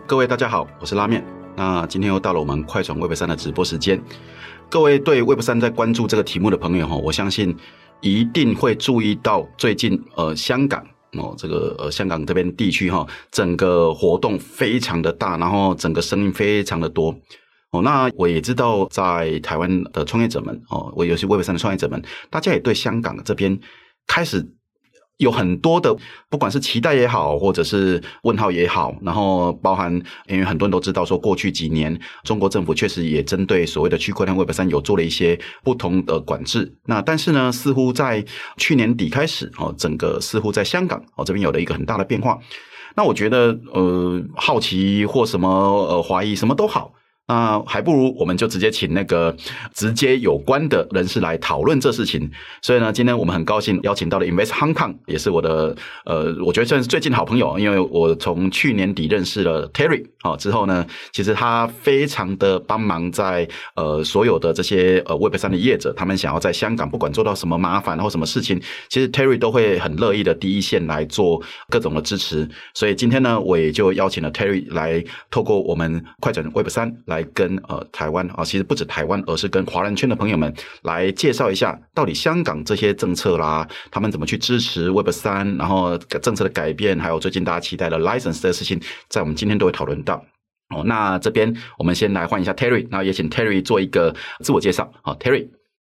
各位大家好，我是拉面。那今天又到了我们快传 Web 三的直播时间。各位对 Web 三在关注这个题目的朋友哈，我相信一定会注意到最近呃香港哦这个呃香港这边地区哈，整个活动非常的大，然后整个声音非常的多哦。那我也知道在台湾的创业者们哦，我有些 Web 三的创业者们，大家也对香港这边开始。有很多的，不管是期待也好，或者是问号也好，然后包含，因为很多人都知道说，过去几年中国政府确实也针对所谓的区块链 Web 三有做了一些不同的管制。那但是呢，似乎在去年底开始，哦，整个似乎在香港哦这边有了一个很大的变化。那我觉得，呃，好奇或什么呃怀疑什么都好。那还不如我们就直接请那个直接有关的人士来讨论这事情。所以呢，今天我们很高兴邀请到了 Invest Hong Kong，也是我的呃，我觉得算是最近好朋友，因为我从去年底认识了 Terry 啊，之后呢，其实他非常的帮忙在呃所有的这些呃 Web 三的业者，他们想要在香港不管做到什么麻烦或什么事情，其实 Terry 都会很乐意的第一线来做各种的支持。所以今天呢，我也就邀请了 Terry 来透过我们快转 Web 三来来跟呃台湾啊，其实不止台湾，而是跟华人圈的朋友们来介绍一下，到底香港这些政策啦，他们怎么去支持 Web 三，然后政策的改变，还有最近大家期待的 license 的事情，在我们今天都会讨论到。哦，那这边我们先来换一下 Terry，然后也请 Terry 做一个自我介绍。好，Terry。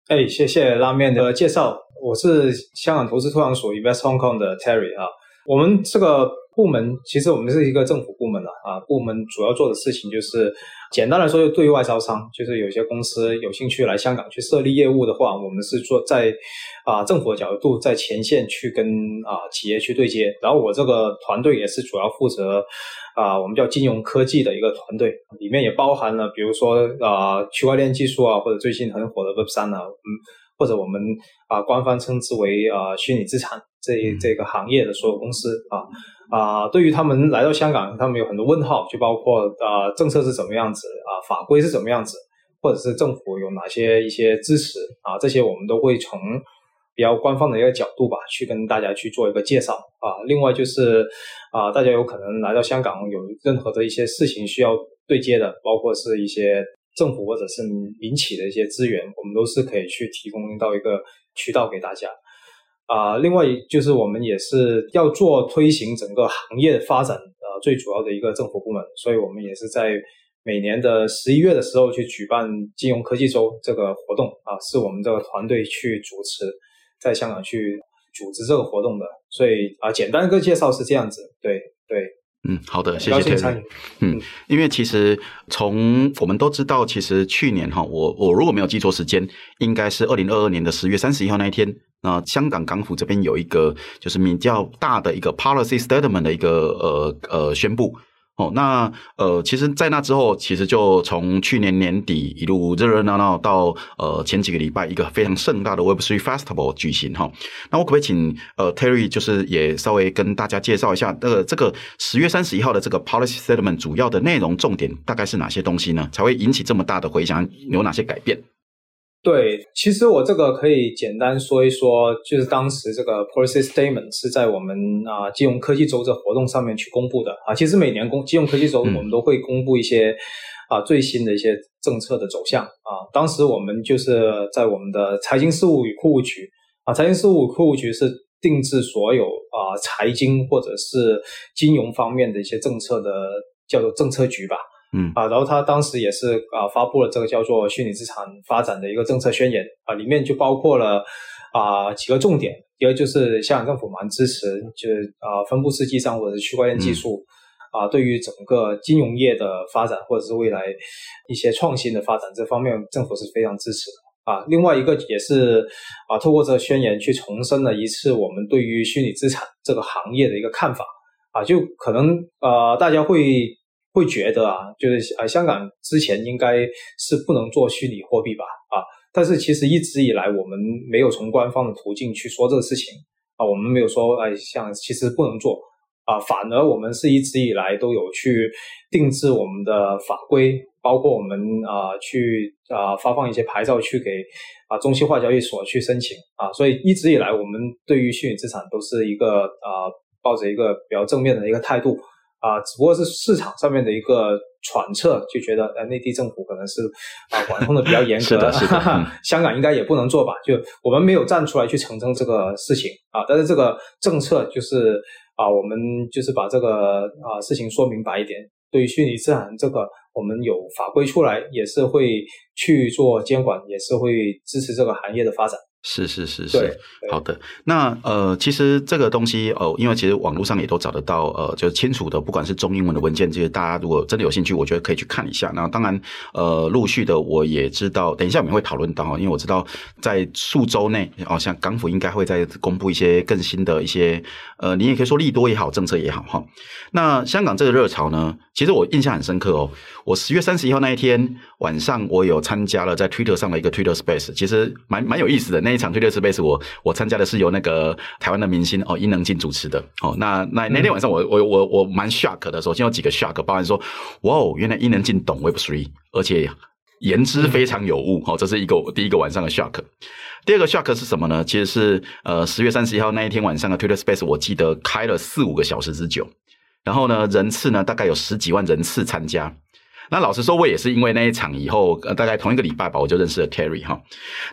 哎，谢谢拉面的介绍，我是香港投资拓荒所 Invest Hong Kong 的 Terry 啊，我们这个。部门其实我们是一个政府部门了啊，部门主要做的事情就是，简单来说就对外招商，就是有些公司有兴趣来香港去设立业务的话，我们是做在啊政府的角度在前线去跟啊企业去对接，然后我这个团队也是主要负责啊我们叫金融科技的一个团队，里面也包含了比如说啊区块链技术啊，或者最近很火的 Web 三啊，嗯，或者我们啊官方称之为啊虚拟资产这这个行业的所有公司啊。啊、对于他们来到香港，他们有很多问号，就包括啊、政策是怎么样子啊、法规是怎么样子，或者是政府有哪些一些支持啊，这些我们都会从比较官方的一个角度吧，去跟大家去做一个介绍啊。另外就是啊、大家有可能来到香港，有任何的一些事情需要对接的，包括是一些政府或者是民企的一些资源，我们都是可以去提供到一个渠道给大家。啊、另外就是我们也是要做推行整个行业发展呃最主要的一个政府部门，所以我们也是在每年的十一月的时候去举办金融科技周这个活动啊，是我们这个团队去主持，在香港去组织这个活动的，所以啊，简单一个介绍是这样子，对对。嗯，好的，谢谢 Terry。嗯，因为其实从我们都知道，其实去年哈，我我如果没有记错时间，应该是二零二二年的十月三十一号那一天，那香港港府这边有一个就是比较大的一个 policy statement 的一个呃呃宣布。哦，那呃，其实，在那之后，其实就从去年年底一路热热闹闹到呃前几个礼拜，一个非常盛大的 Web3 Festival 举行哈。那我可不可以请呃 Terry 就是也稍微跟大家介绍一下，呃，这个十月三十一号的这个 Policy Statement 主要的内容重点大概是哪些东西呢？才会引起这么大的回响？有哪些改变？对，其实我这个可以简单说一说，就是当时这个 policy statement 是在我们啊金融科技周这活动上面去公布的啊。其实每年公金融科技周我们都会公布一些啊最新的一些政策的走向啊。当时我们就是在我们的财经事务与库务局啊，财经事务与库务局是定制所有啊财经或者是金融方面的一些政策的叫做政策局吧。嗯啊，然后他当时也是啊发布了这个叫做虚拟资产发展的一个政策宣言啊，里面就包括了啊几个重点，一个就是香港政府蛮支持，就是啊分布式记账或者是区块链技术、嗯、啊，对于整个金融业的发展或者是未来一些创新的发展这方面，政府是非常支持的啊。另外一个也是啊，透过这个宣言去重申了一次我们对于虚拟资产这个行业的一个看法啊，就可能呃大家会。会觉得啊，就是啊，香港之前应该是不能做虚拟货币吧？啊，但是其实一直以来我们没有从官方的途径去说这个事情啊，我们没有说哎，像其实不能做啊，反而我们是一直以来都有去定制我们的法规，包括我们啊去啊发放一些牌照去给啊中心化交易所去申请啊，所以一直以来我们对于虚拟资产都是一个啊抱着一个比较正面的一个态度。啊，只不过是市场上面的一个揣测，就觉得呃内地政府可能是啊管控的比较严格，是的，是的，嗯、香港应该也不能做吧？就我们没有站出来去澄清这个事情啊，但是这个政策就是啊，我们就是把这个啊事情说明白一点。对于虚拟资产这个，我们有法规出来，也是会去做监管，也是会支持这个行业的发展。是是是是，好的。那呃，其实这个东西哦，因为其实网络上也都找得到，呃，就是清楚的，不管是中英文的文件，这些大家如果真的有兴趣，我觉得可以去看一下。那当然，呃，陆续的我也知道，等一下我们会讨论到，因为我知道在数周内，哦，像港府应该会再公布一些更新的一些，呃，你也可以说利多也好，政策也好，哈。那香港这个热潮呢，其实我印象很深刻哦。我十月三十一号那一天晚上，我有参加了在 Twitter 上的一个 Twitter Space，其实蛮蛮有意思的。那一场 Twitter Space，我我参加的是由那个台湾的明星哦伊能静主持的哦。那那那天晚上我我我我蛮 shock 的，首先有几个 shock，包含说哇哦，原来伊能静懂 Web Three，而且言之非常有物。好，这是一个第一个晚上的 shock。第二个 shock 是什么呢？其实是呃十月三十一号那一天晚上的 Twitter Space，我记得开了四五个小时之久，然后呢人次呢大概有十几万人次参加。那老实说，我也是因为那一场以后，呃，大概同一个礼拜吧，我就认识了 Terry 哈。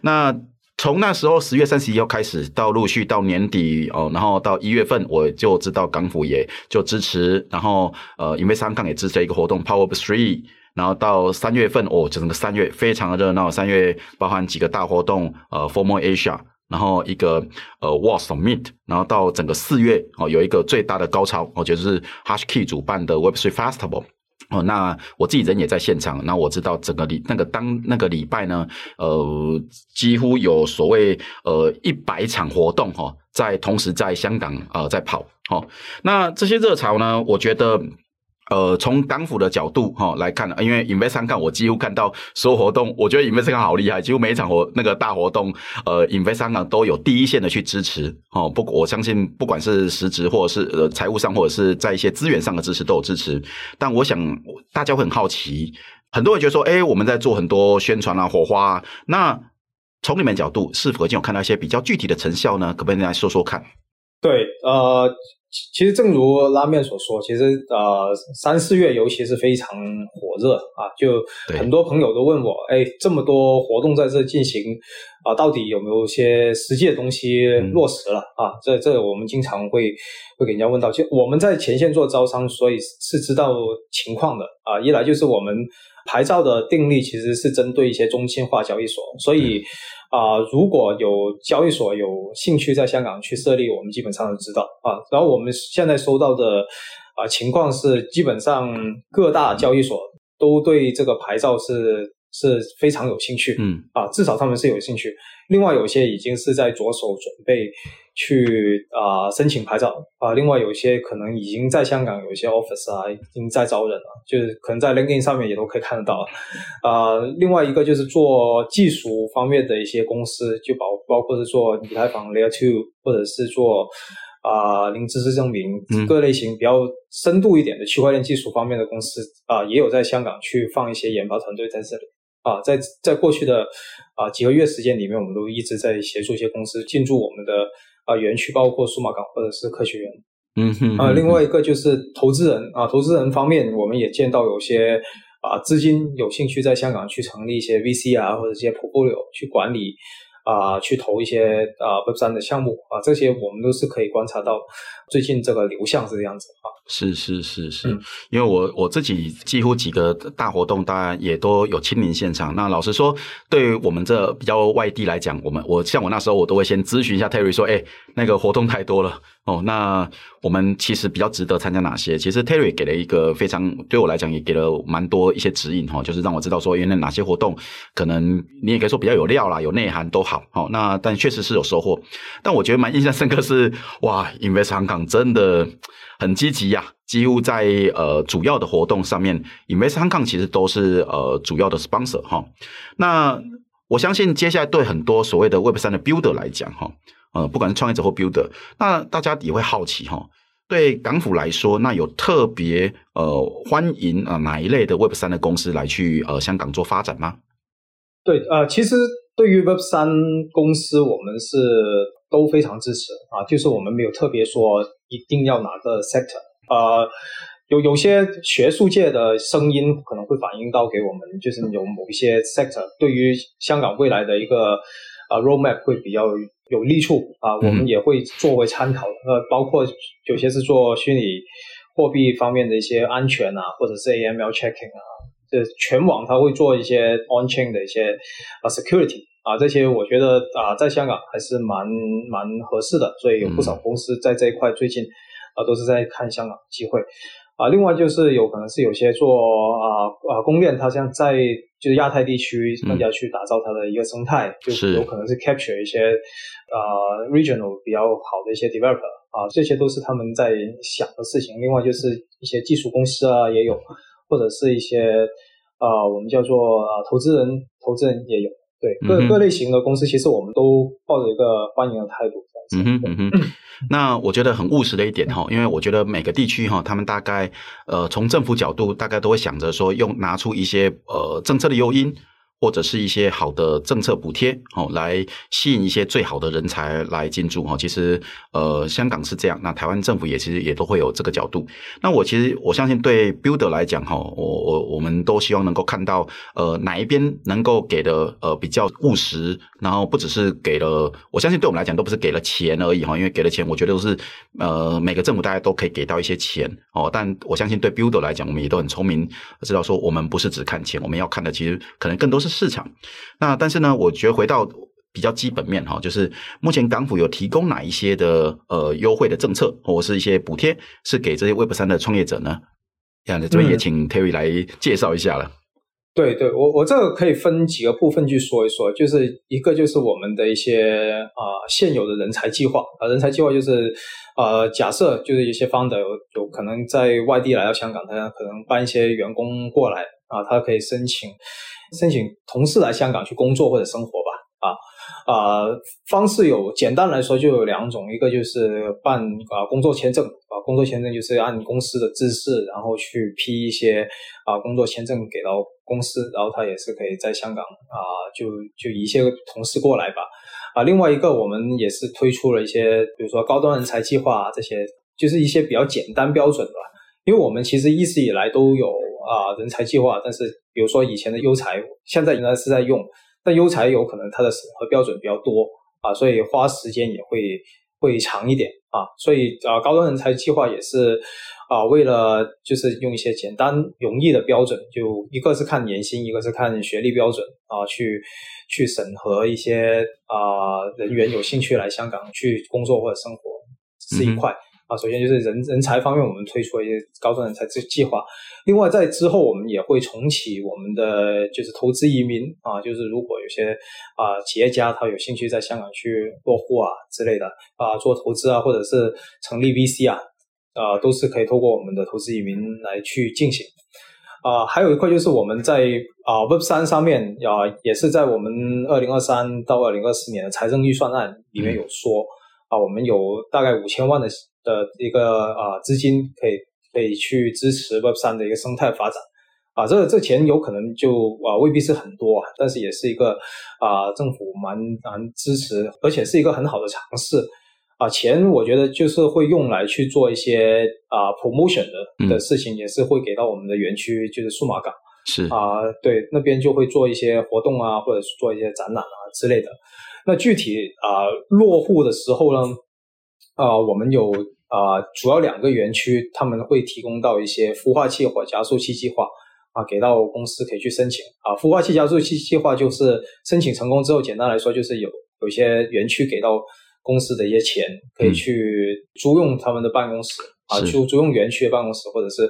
那从那时候十月三十一号开始，到陆续到年底哦，然后到一月份，我就知道港府也就支持，然后呃，因为香港也支持了一个活动 Power Up Three，然后到三月份哦，整个三月非常的热闹，三月包含几个大活动，呃，Formal Asia，然后一个呃 World Summit，然后到整个四月哦，有一个最大的高潮，我觉得是 HashKey 主办的 Web Three Festival。哦，那我自己人也在现场，那我知道整个礼那个当那个礼拜呢，呃，几乎有所谓呃一百场活动哈，在同时在香港呃在跑，哦，那这些热潮呢，我觉得。呃，从港府的角度哈、来看，因为 Invest 香港我几乎看到所有活动，我觉得 Invest 香港好厉害，几乎每一场活那个大活动，呃，Invest 香港都有第一线的去支持哦。不，我相信不管是实质或者是呃财务上，或者是在一些资源上的支持都有支持。但我想大家会很好奇，很多人觉得说，哎，我们在做很多宣传啊，火花啊，那从你们角度是否已经有看到一些比较具体的成效呢？可不可以来说说看？对，呃。其实，正如拉面所说，其实呃，三四月尤其是非常火热啊，就很多朋友都问我，哎，这么多活动在这进行啊，到底有没有一些实际的东西落实了、嗯、啊？这这我们经常会会给人家问到，就我们在前线做招商，所以是知道情况的啊。一来就是我们牌照的订立其实是针对一些中心化交易所，所以。嗯啊、呃，如果有交易所有兴趣在香港去设立，我们基本上都知道啊。然后我们现在收到的啊情况是，基本上各大交易所都对这个牌照是是非常有兴趣，嗯啊，至少他们是有兴趣。另外有些已经是在着手准备。去啊、呃、申请牌照啊、呃，另外有一些可能已经在香港有一些 office 啊，已经在招人了，就是可能在 LinkedIn 上面也都可以看得到啊、呃。另外一个就是做技术方面的一些公司，就包包括是做以太坊 Layer Two，或者是做啊、呃、零知识证明各类型比较深度一点的区块链技术方面的公司啊、呃，也有在香港去放一些研发团队在这里啊。在在过去的啊、呃、几个月时间里面，我们都一直在协助一些公司进驻我们的。啊，园区包括数码港或者是科学园，嗯哼，啊，另外一个就是投资人啊，投资人方面，我们也见到有些啊资金有兴趣在香港去成立一些 VC 啊，或者一些 portfolio 去管理啊，去投一些啊 Web3 的项目啊，这些我们都是可以观察到最近这个流向是这样子啊。是是是是，因为我我自己几乎几个大活动，当然也都有亲临现场。那老实说，对于我们这比较外地来讲，我们我像我那时候，我都会先咨询一下 Terry 说，哎，那个活动太多了哦，那我们其实比较值得参加哪些？其实 Terry 给了一个非常对我来讲也给了蛮多一些指引哈，就是让我知道说，原来哪些活动可能你也可以说比较有料啦，有内涵都好。好，那但确实是有收获。但我觉得蛮印象深刻是，哇，Invest Hong Kong 真的。很积极呀，几乎在呃主要的活动上面，Invest Hong Kong 其实都是呃主要的 sponsor 哈。那我相信接下来对很多所谓的 Web 三的 Builder 来讲哈，呃不管是创业者或 Builder，那大家也会好奇哈，对港府来说，那有特别呃欢迎啊哪一类的 Web 三的公司来去呃香港做发展吗？对，呃其实对于 Web 三公司，我们是都非常支持啊，就是我们没有特别说。一定要哪个 sector？呃，有有些学术界的声音可能会反映到给我们，就是有某一些 sector 对于香港未来的一个啊 roadmap 会比较有利处啊，我们也会作为参考。呃，包括有些是做虚拟货币方面的一些安全啊，或者是 AML checking 啊，这全网它会做一些 on chain 的一些啊 security 啊，这些我觉得啊，在香港还是蛮蛮合适的，所以有不少公司在这一块最近啊都是在看香港机会。啊，另外就是有可能是有些做啊啊公链，它像在就是亚太地区更加去打造它的一个生态，嗯、就是。有可能是 capture 一些啊 regional 比较好的一些 developer 啊，这些都是他们在想的事情。另外就是一些技术公司啊也有，或者是一些啊我们叫做啊投资人，投资人也有，对各、嗯、各类型的公司，其实我们都抱着一个欢迎的态度。嗯哼嗯哼，那我觉得很务实的一点哈，因为我觉得每个地区哈，他们大概呃从政府角度，大概都会想着说用拿出一些呃政策的诱因。或者是一些好的政策补贴，哦，来吸引一些最好的人才来进驻，哈，其实，呃，香港是这样，那台湾政府也其实也都会有这个角度。那我其实我相信对 Builder 来讲，哈，我我我们都希望能够看到，呃，哪一边能够给的呃比较务实，然后不只是给了，我相信对我们来讲都不是给了钱而已，哈，因为给了钱，我觉得都是呃每个政府大家都可以给到一些钱，哦，但我相信对 Builder 来讲，我们也都很聪明，知道说我们不是只看钱，我们要看的其实可能更多是。市场，那但是呢，我觉得回到比较基本面哈，就是目前港府有提供哪一些的呃优惠的政策，或者是一些补贴，是给这些 Web 三的创业者呢？这样的这边也请 Terry 来介绍一下了。对对，我我这个可以分几个部分去说一说，就是一个就是我们的一些啊、呃、现有的人才计划啊，人才计划就是呃假设就是一些 founder 有有可能在外地来到香港，他可能搬一些员工过来啊，他可以申请。申请同事来香港去工作或者生活吧，啊啊，方式有简单来说就有两种，一个就是办啊工作签证啊，工作签证就是按公司的资质，然后去批一些啊工作签证给到公司，然后他也是可以在香港啊就就一些同事过来吧，啊，另外一个我们也是推出了一些，比如说高端人才计划啊，这些，就是一些比较简单标准的，因为我们其实一直以来都有。啊，人才计划，但是比如说以前的优才，现在应该是在用，但优才有可能它的审核标准比较多啊，所以花时间也会会长一点啊，所以啊，高端人才计划也是啊，为了就是用一些简单容易的标准，就一个是看年薪，一个是看学历标准啊，去去审核一些啊人员有兴趣来香港去工作或者生活是一块。嗯啊，首先就是人人才方面，我们推出了一些高端人才计计划。另外，在之后我们也会重启我们的就是投资移民啊，就是如果有些啊企业家他有兴趣在香港去落户啊之类的啊，做投资啊，或者是成立 VC 啊，啊都是可以透过我们的投资移民来去进行。啊，还有一块就是我们在啊 Web 三上面啊，也是在我们二零二三到二零二四年的财政预算案里面有说、嗯、啊，我们有大概五千万的。的一个啊资金可以可以去支持 Web 三的一个生态发展啊，这个这钱有可能就啊未必是很多啊，但是也是一个啊政府蛮蛮支持，而且是一个很好的尝试啊。钱我觉得就是会用来去做一些啊 promotion 的的事情，也是会给到我们的园区，就是数码港是啊，对那边就会做一些活动啊，或者是做一些展览啊之类的。那具体啊落户的时候呢？啊、呃，我们有啊、呃，主要两个园区，他们会提供到一些孵化器或加速器计划啊，给到公司可以去申请啊。孵化器加速器计划就是申请成功之后，简单来说就是有有一些园区给到公司的一些钱，可以去租用他们的办公室、嗯、啊，租租用园区的办公室，或者是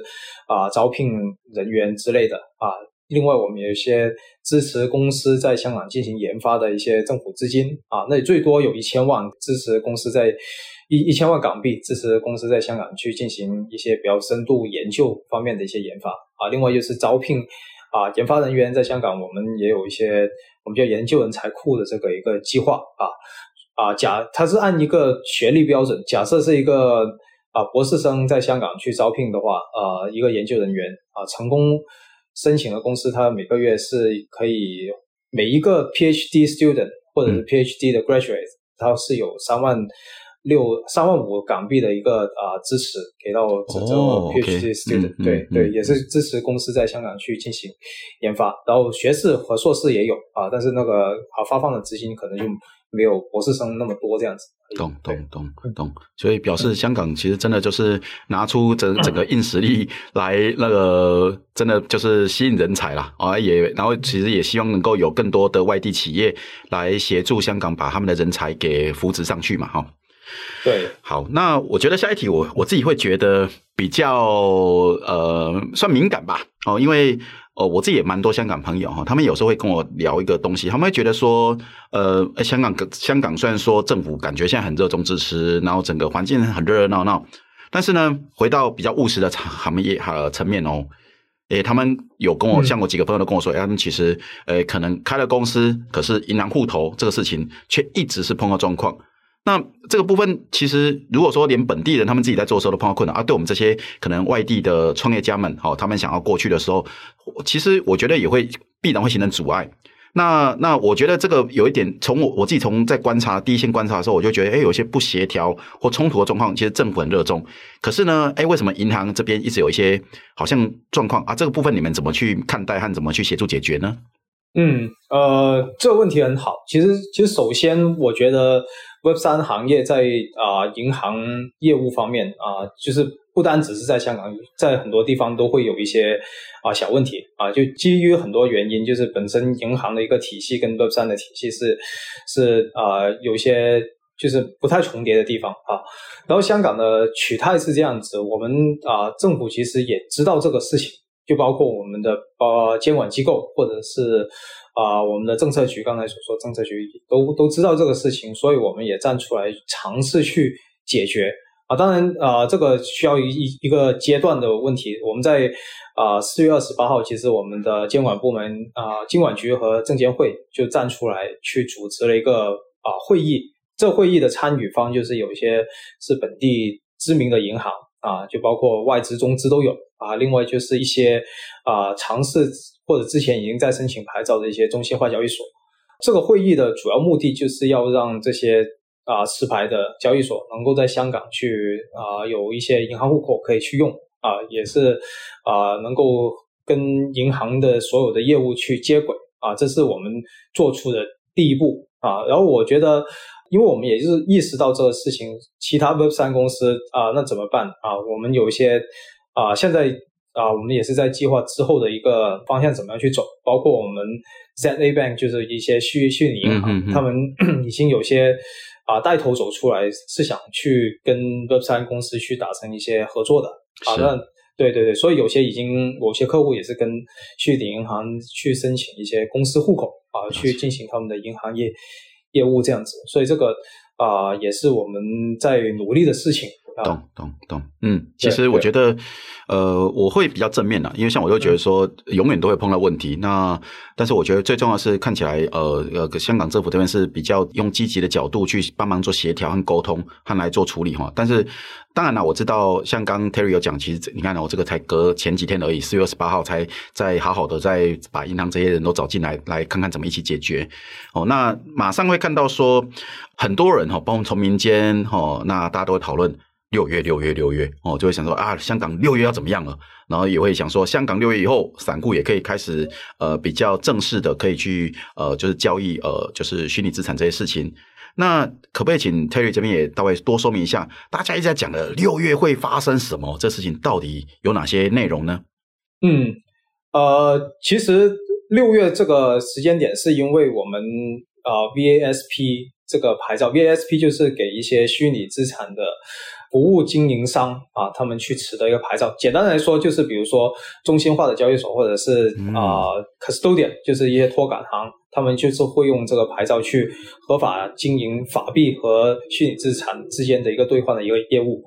啊招聘人员之类的啊。另外，我们有一些支持公司在香港进行研发的一些政府资金啊，那最多有一千万支持公司在。一一千万港币支持公司在香港去进行一些比较深度研究方面的一些研发啊，另外就是招聘啊研发人员在香港，我们也有一些我们叫研究人才库的这个一个计划啊啊假它是按一个学历标准，假设是一个啊博士生在香港去招聘的话啊一个研究人员啊成功申请的公司，他每个月是可以每一个 PhD student 或者是 PhD 的 graduate，他是有三万。六三万五港币的一个啊、呃、支持给到这个 PhD student，、哦、对、嗯、对，也是支持公司在香港去进行研发，然后学士和硕士也有啊，但是那个啊发放的资金可能就没有博士生那么多这样子。懂懂懂懂，所以表示香港其实真的就是拿出整整个硬实力来，那个真的就是吸引人才啦。啊，也然后其实也希望能够有更多的外地企业来协助香港把他们的人才给扶植上去嘛，哈。对，好，那我觉得下一题我我自己会觉得比较呃算敏感吧，哦，因为哦我自己也蛮多香港朋友哈，他们有时候会跟我聊一个东西，他们会觉得说，呃，香港香港虽然说政府感觉现在很热衷支持，然后整个环境很热热闹闹，但是呢，回到比较务实的行业呃层面哦，诶，他们有跟我像我几个朋友都跟我说，他们其实呃可能开了公司，可是银行户头这个事情却一直是碰到状况。那这个部分，其实如果说连本地人他们自己在做的时候都碰到困难啊，对我们这些可能外地的创业家们，好，他们想要过去的时候，其实我觉得也会必然会形成阻碍。那那我觉得这个有一点，从我我自己从在观察第一线观察的时候，我就觉得，哎，有些不协调或冲突的状况，其实政府很热衷。可是呢，哎，为什么银行这边一直有一些好像状况啊？这个部分你们怎么去看待和怎么去协助解决呢？嗯，呃，这个问题很好。其实，其实首先我觉得。Web 三行业在啊、银行业务方面啊、就是不单只是在香港，在很多地方都会有一些啊、小问题啊、就基于很多原因，就是本身银行的一个体系跟 Web 三的体系是是啊、有一些就是不太重叠的地方啊。然后香港的取态是这样子，我们啊、政府其实也知道这个事情，就包括我们的呃监管机构或者是。啊、我们的政策局刚才所说，政策局都都知道这个事情，所以我们也站出来尝试去解决啊。当然，啊、呃，这个需要一一一个阶段的问题。我们在啊四月二十八号，其实我们的监管部门啊，金、管局和证监会就站出来去组织了一个啊、会议。这会议的参与方就是有一些是本地知名的银行啊，就包括外资、中资都有啊。另外就是一些啊尝试。或者之前已经在申请牌照的一些中心化交易所，这个会议的主要目的就是要让这些啊持牌的交易所能够在香港去啊有一些银行户口可以去用啊，也是啊能够跟银行的所有的业务去接轨啊，这是我们做出的第一步啊。然后我觉得，因为我们也是意识到这个事情，其他 Web 三公司啊，那怎么办啊？我们有一些啊现在。啊，我们也是在计划之后的一个方向怎么样去走，包括我们 ZA Bank 就是一些虚虚拟银行，嗯、哼哼他们 已经有些啊带头走出来，是想去跟 Web3 公司去达成一些合作的。好的，对对对，所以有些已经有些客户也是跟虚拟银行去申请一些公司户口啊，去进行他们的银行业业务这样子，所以这个啊也是我们在努力的事情。懂懂懂，嗯，其实我觉得，呃，我会比较正面的，因为像我都觉得说，永远都会碰到问题。那但是我觉得最重要的是看起来，呃呃，香港政府这边是比较用积极的角度去帮忙做协调和沟通和来做处理哈。但是当然了，我知道像刚 Terry 有讲，其实你看我这个才隔前几天而已，四月二十八号才再好好的再把银行这些人都找进来，来看看怎么一起解决。哦，那马上会看到说很多人哈，包括从民间哈，那大家都会讨论。六月，六月，六月，哦，就会想说啊，香港六月要怎么样了？然后也会想说，香港六月以后，散户也可以开始呃比较正式的可以去呃就是交易呃就是虚拟资产这些事情。那可不可以请 Terry 这边也稍微多说明一下，大家一直在讲的六月会发生什么？这事情到底有哪些内容呢？嗯，呃，其实六月这个时间点是因为我们呃 VASP 这个牌照，VASP 就是给一些虚拟资产的。服务经营商啊，他们去持的一个牌照，简单来说就是，比如说中心化的交易所，或者是啊、呃、custodian，就是一些托管行，他们就是会用这个牌照去合法经营法币和虚拟资产之间的一个兑换的一个业务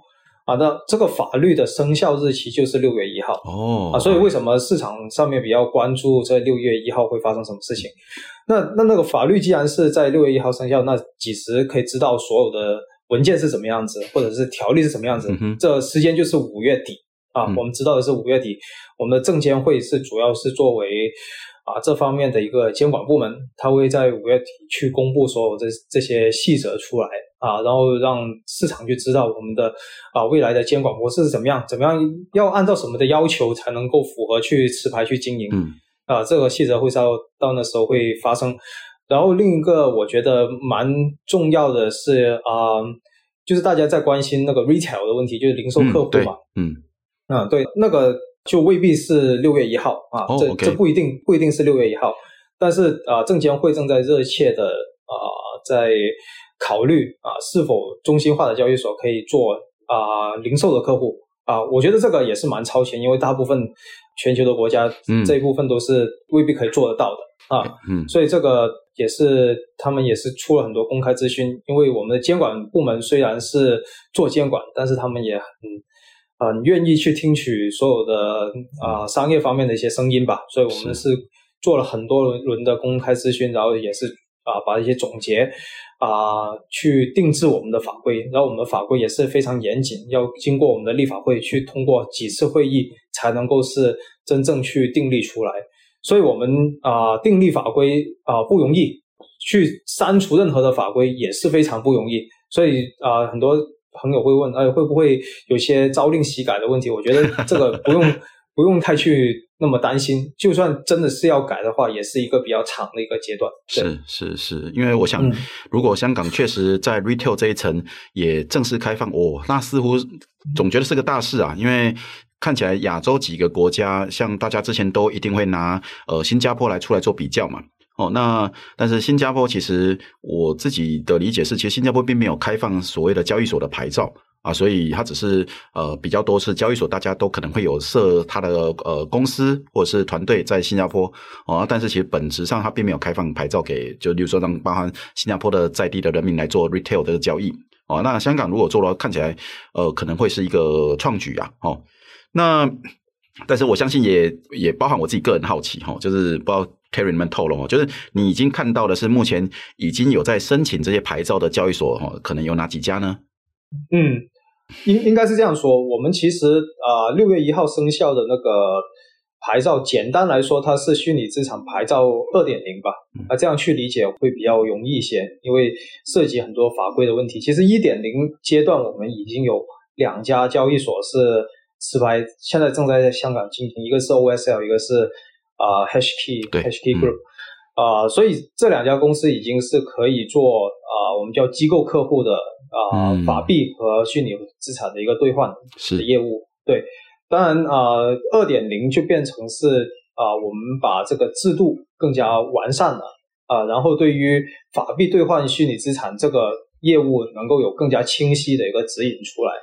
啊。那这个法律的生效日期就是六月一号哦啊，所以为什么市场上面比较关注这六月一号会发生什么事情？那那那个法律既然是在六月一号生效，那几时可以知道所有的？文件是什么样子，或者是条例是什么样子？嗯、这时间就是五月底啊。我们知道的是五月底，我们的证监会是主要是作为啊这方面的一个监管部门，它会在五月底去公布所有这这些细则出来啊，然后让市场去知道我们的啊未来的监管模式是怎么样，怎么样要按照什么的要求才能够符合去持牌去经营。嗯，啊，这个细则会到到那时候会发生。然后另一个我觉得蛮重要的是啊，就是大家在关心那个 retail 的问题，就是零售客户嘛。嗯，嗯，啊，对，那个就未必是六月一号啊，哦、这这不一定不一定是六月一号，但是啊，证监会正在热切的啊在。考虑啊，是否中心化的交易所可以做啊零售的客户啊？我觉得这个也是蛮超前，因为大部分全球的国家这一部分都是未必可以做得到的啊。嗯，所以这个也是他们也是出了很多公开资讯，因为我们的监管部门虽然是做监管，但是他们也很很愿意去听取所有的啊商业方面的一些声音吧。所以我们是做了很多轮的公开咨询，然后也是啊把一些总结。啊、呃，去定制我们的法规，然后我们的法规也是非常严谨，要经过我们的立法会去通过几次会议，才能够是真正去订立出来。所以，我们啊、呃，订立法规啊、呃、不容易，去删除任何的法规也是非常不容易。所以啊、呃，很多朋友会问，哎，会不会有些朝令夕改的问题？我觉得这个不用。不用太去那么担心，就算真的是要改的话，也是一个比较长的一个阶段。是是是，因为我想，嗯、如果香港确实在 retail 这一层也正式开放，哦，那似乎总觉得是个大事啊。因为看起来亚洲几个国家，像大家之前都一定会拿呃新加坡来出来做比较嘛。哦，那但是新加坡其实我自己的理解是，其实新加坡并没有开放所谓的交易所的牌照。啊，所以它只是呃比较多是交易所，大家都可能会有设它的呃公司或者是团队在新加坡啊，但是其实本质上它并没有开放牌照给，就例如说让包含新加坡的在地的人民来做 retail 的交易哦。那香港如果做了，看起来呃可能会是一个创举啊。哦，那但是我相信也也包含我自己个人好奇哈，就是不知道 Terry 你们透露哦，就是你已经看到的是目前已经有在申请这些牌照的交易所哈，可能有哪几家呢？嗯。应应该是这样说，我们其实啊，六月一号生效的那个牌照，简单来说，它是虚拟资产牌照二点零吧，啊，这样去理解会比较容易一些，因为涉及很多法规的问题。其实一点零阶段，我们已经有两家交易所是持牌，现在正在在香港进行，一个是 OSL，一个是啊对 HashKey Group，啊，所以这两家公司已经是可以做啊，我们叫机构客户的。啊、呃，法币和虚拟资产的一个兑换的业务，对，当然啊，二点零就变成是啊、呃，我们把这个制度更加完善了啊、呃，然后对于法币兑换虚拟资产这个业务，能够有更加清晰的一个指引出来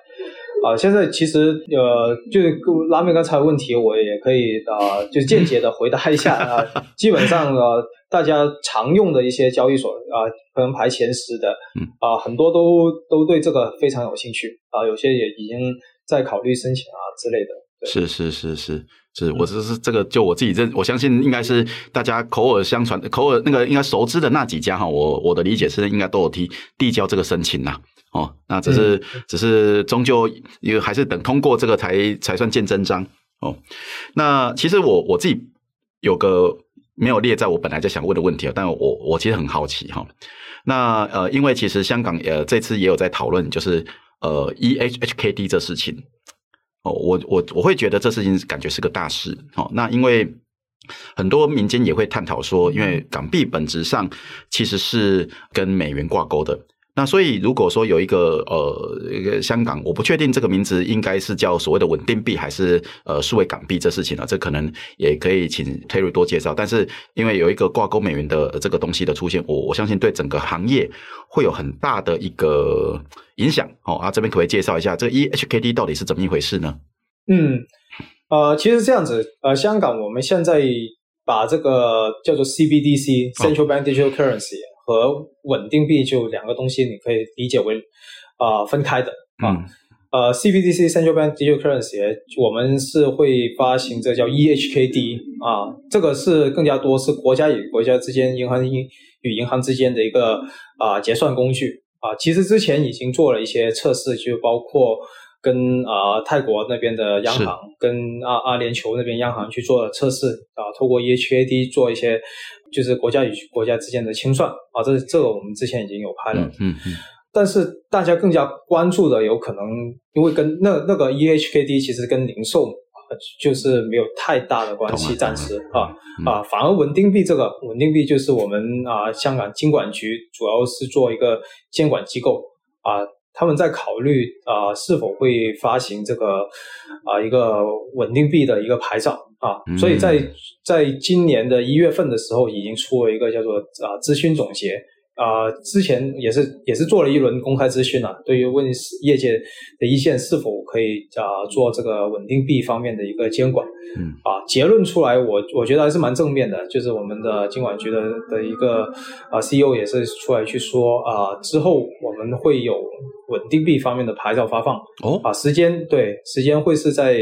啊、呃。现在其实呃，就是拉面刚才的问题，我也可以啊、呃，就间接的回答一下啊、呃，基本上呃。大家常用的一些交易所啊，可能排前十的，啊，很多都都对这个非常有兴趣啊，有些也已经在考虑申请啊之类的。是是是是是，我这是这个，就我自己认，我相信应该是大家口耳相传，口耳那个应该熟知的那几家哈，我我的理解是应该都有提递交这个申请呐，哦，那只是、嗯、只是终究因为还是等通过这个才才算见真章哦。那其实我我自己有个。没有列在我本来就想问的问题啊，但我我其实很好奇哈。那呃，因为其实香港呃这次也有在讨论，就是呃 E H H K D 这事情哦，我我我会觉得这事情感觉是个大事哦。那因为很多民间也会探讨说，因为港币本质上其实是跟美元挂钩的。那所以，如果说有一个呃一个香港，我不确定这个名字应该是叫所谓的稳定币，还是呃数位港币这事情呢？这可能也可以请 Terry 多介绍。但是因为有一个挂钩美元的这个东西的出现，我我相信对整个行业会有很大的一个影响。哦啊，这边可不可以介绍一下这个 EHKD 到底是怎么一回事呢？嗯，呃，其实这样子，呃，香港我们现在把这个叫做 CBDC（Central Bank Digital Currency）。哦和稳定币就两个东西，你可以理解为啊、呃、分开的啊。嗯、呃，CBDC Central Bank Digital Currency，我们是会发行这叫 EHKD 啊，这个是更加多是国家与国家之间、银行与银行之间的一个啊、呃、结算工具啊。其实之前已经做了一些测试，就包括跟啊、呃、泰国那边的央行，跟阿阿联酋那边央行去做了测试啊，透过 EHKD 做一些。就是国家与国家之间的清算啊，这这个我们之前已经有拍了。嗯嗯。但是大家更加关注的有可能，因为跟那那个 eHKD 其实跟零售就是没有太大的关系，暂时啊啊，反而稳定币这个稳定币就是我们啊香港金管局主要是做一个监管机构啊，他们在考虑啊是否会发行这个啊一个稳定币的一个牌照啊，所以在在今年的一月份的时候已经出了一个叫做啊咨询总结。啊、呃，之前也是也是做了一轮公开咨询了，对于问业界的一线是否可以啊、呃、做这个稳定币方面的一个监管，嗯，啊结论出来我我觉得还是蛮正面的，就是我们的监管局的的一个啊 CEO 也是出来去说啊之后我们会有稳定币方面的牌照发放，哦，啊时间对时间会是在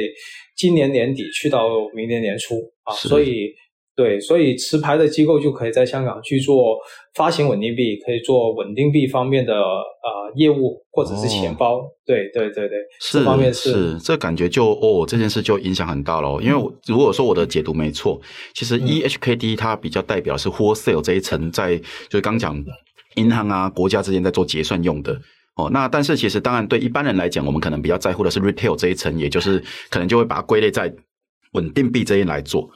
今年年底去到明年年初啊，所以。对，所以持牌的机构就可以在香港去做发行稳定币，可以做稳定币方面的呃业务，或者是钱包。哦、对对对对，是这方面是，是这感觉就哦，这件事就影响很大了。因为如果说我的解读没错，其实 eHKD 它比较代表是 wholesale 这一层，在就是刚讲银行啊、国家之间在做结算用的哦。那但是其实当然对一般人来讲，我们可能比较在乎的是 retail 这一层，也就是可能就会把它归类在稳定币这一来做。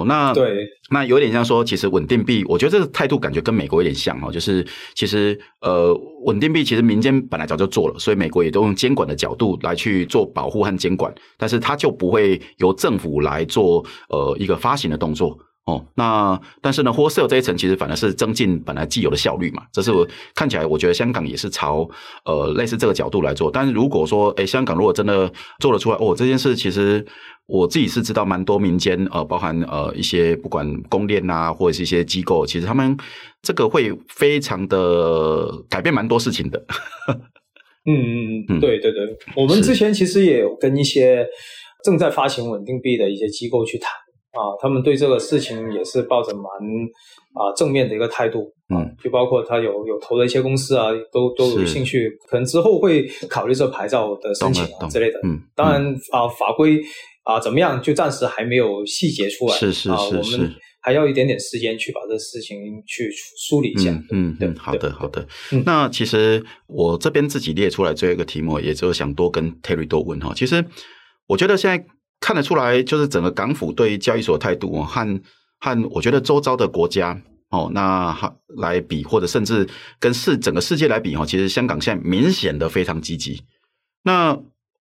哦，那对，那有点像说，其实稳定币，我觉得这个态度感觉跟美国有点像哦，就是其实呃，稳定币其实民间本来早就做了，所以美国也都用监管的角度来去做保护和监管，但是它就不会由政府来做呃一个发行的动作。哦，那但是呢，wholesale 这一层其实反而是增进本来既有的效率嘛。这是我看起来，我觉得香港也是朝呃类似这个角度来做。但是如果说，诶香港如果真的做得出来，哦，这件事其实我自己是知道蛮多民间呃，包含呃一些不管公链啊，或者是一些机构，其实他们这个会非常的改变蛮多事情的。嗯嗯 嗯，对对对，我们之前其实也有跟一些正在发行稳定币的一些机构去谈。啊，他们对这个事情也是抱着蛮啊正面的一个态度，嗯，就包括他有有投的一些公司啊，都都有兴趣，可能之后会考虑这牌照的申请啊之类的，嗯，当然啊法规啊怎么样，就暂时还没有细节出来，是是是是，我们还要一点点时间去把这事情去梳理一下，嗯嗯，好的好的，那其实我这边自己列出来最后一个题目，也就是想多跟 Terry 多问哈，其实我觉得现在。看得出来，就是整个港府对交易所态度和和我觉得周遭的国家哦，那来比，或者甚至跟世整个世界来比哦，其实香港现在明显的非常积极。那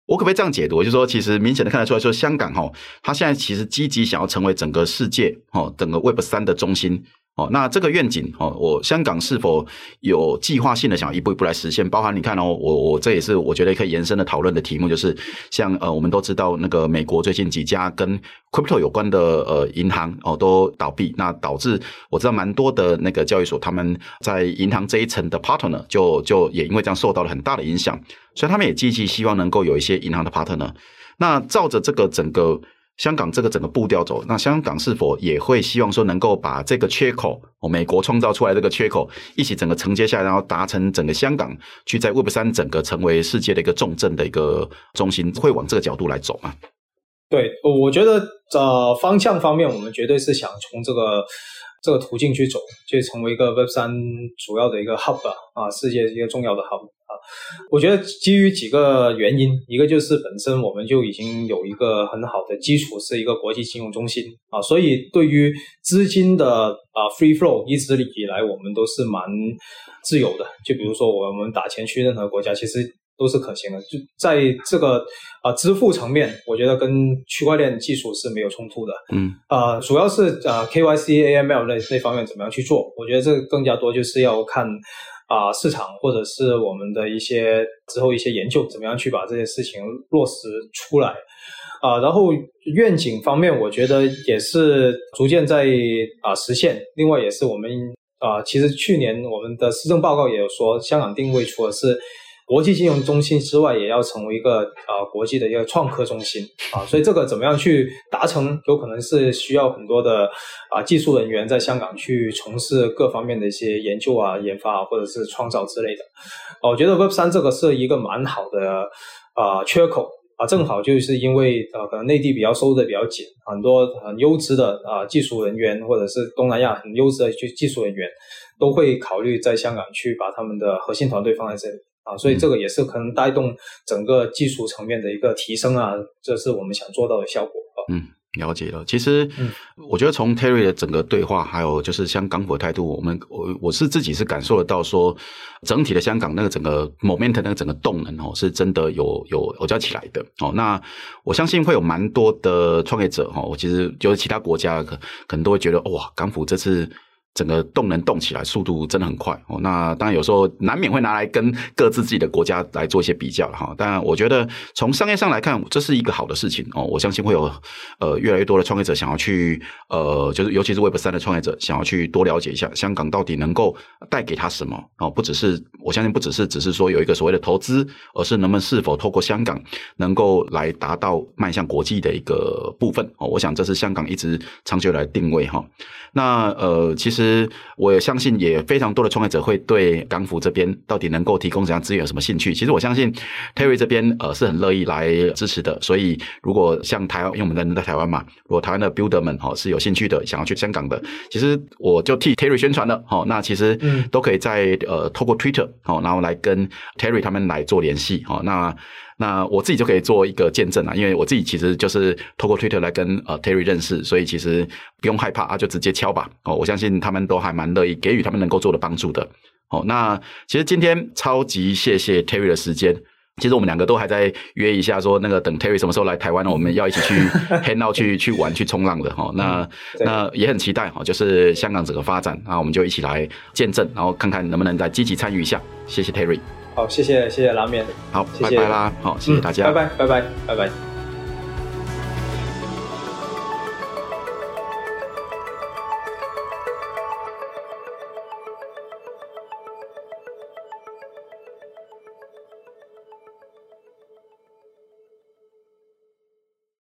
我可不可以这样解读？就是说，其实明显的看得出来说，香港哈，它现在其实积极想要成为整个世界哦，整个 Web 三的中心。哦，那这个愿景哦，我香港是否有计划性的想要一步一步来实现？包含你看哦，我我这也是我觉得可以延伸的讨论的题目，就是像呃，我们都知道那个美国最近几家跟 crypto 有关的呃银行哦都倒闭，那导致我知道蛮多的那个交易所他们在银行这一层的 partner 就就也因为这样受到了很大的影响，所以他们也积极希望能够有一些银行的 partner。那照着这个整个。香港这个整个步调走，那香港是否也会希望说能够把这个缺口，美国创造出来这个缺口，一起整个承接下来，然后达成整个香港去在 Web 三整个成为世界的一个重镇的一个中心，会往这个角度来走吗？对，我觉得呃方向方面，我们绝对是想从这个这个途径去走，去成为一个 Web 三主要的一个 hub 啊，世界一个重要的 hub。我觉得基于几个原因，一个就是本身我们就已经有一个很好的基础，是一个国际金融中心啊，所以对于资金的啊 free flow 一直以来我们都是蛮自由的。就比如说我们打钱去任何国家，其实都是可行的。就在这个啊支付层面，我觉得跟区块链技术是没有冲突的。嗯啊，主要是啊 KYC AML 那那方面怎么样去做？我觉得这个更加多就是要看。啊，市场或者是我们的一些之后一些研究，怎么样去把这些事情落实出来？啊，然后愿景方面，我觉得也是逐渐在啊实现。另外，也是我们啊，其实去年我们的施政报告也有说，香港定位除了是。国际金融中心之外，也要成为一个啊、国际的一个创科中心。啊，所以这个怎么样去达成，有可能是需要很多的啊技术人员在香港去从事各方面的一些研究啊、研发，或者是创造之类的。我觉得 Web 三这个是一个蛮好的啊缺口。啊，正好就是因为呃，可能内地比较收的比较紧，很多很优质的啊技术人员，或者是东南亚很优质的技技术人员，都会考虑在香港去把他们的核心团队放在这里。啊，所以这个也是可能带动整个技术层面的一个提升啊，这是我们想做到的效果啊。嗯。了解了，其实，我觉得从 Terry 的整个对话，还有就是香港府的态度，我们我我是自己是感受得到说，整体的香港那个整个 moment 那个整个动能哦，是真的有有有叫起来的哦。那我相信会有蛮多的创业者哈，我其实就是其他国家可可能都会觉得哇，港府这次。整个动能动起来，速度真的很快哦。那当然有时候难免会拿来跟各自自己的国家来做一些比较哈。但我觉得从商业上来看，这是一个好的事情哦。我相信会有呃越来越多的创业者想要去呃，就是尤其是 Web 三的创业者想要去多了解一下香港到底能够带给他什么哦。不只是我相信不只是只是说有一个所谓的投资，而是能不能是否透过香港能够来达到迈向国际的一个部分哦。我想这是香港一直长久来定位哈。那呃其实。实我也相信，也非常多的创业者会对港府这边到底能够提供怎样资源有什么兴趣。其实我相信 Terry 这边呃是很乐意来支持的。所以如果像台湾，因为我们人在台湾嘛，如果台湾的 Builder 们哈是有兴趣的，想要去香港的，其实我就替 Terry 宣传了。好，那其实都可以在呃透过 Twitter 好，然后来跟 Terry 他们来做联系。好，那。那我自己就可以做一个见证啊，因为我自己其实就是透过 Twitter 来跟呃 Terry 认识，所以其实不用害怕啊，就直接敲吧。哦，我相信他们都还蛮乐意给予他们能够做的帮助的。哦，那其实今天超级谢谢 Terry 的时间。其实我们两个都还在约一下，说那个等 Terry 什么时候来台湾，我们要一起去 hang out 去去玩去冲浪的哈。那那也很期待哈，就是香港整个发展，那我们就一起来见证，然后看看能不能再积极参与一下。谢谢 Terry。好，谢谢谢谢拉面，好，谢谢。拜拜啦，好，谢谢大家，嗯、拜拜拜拜拜拜。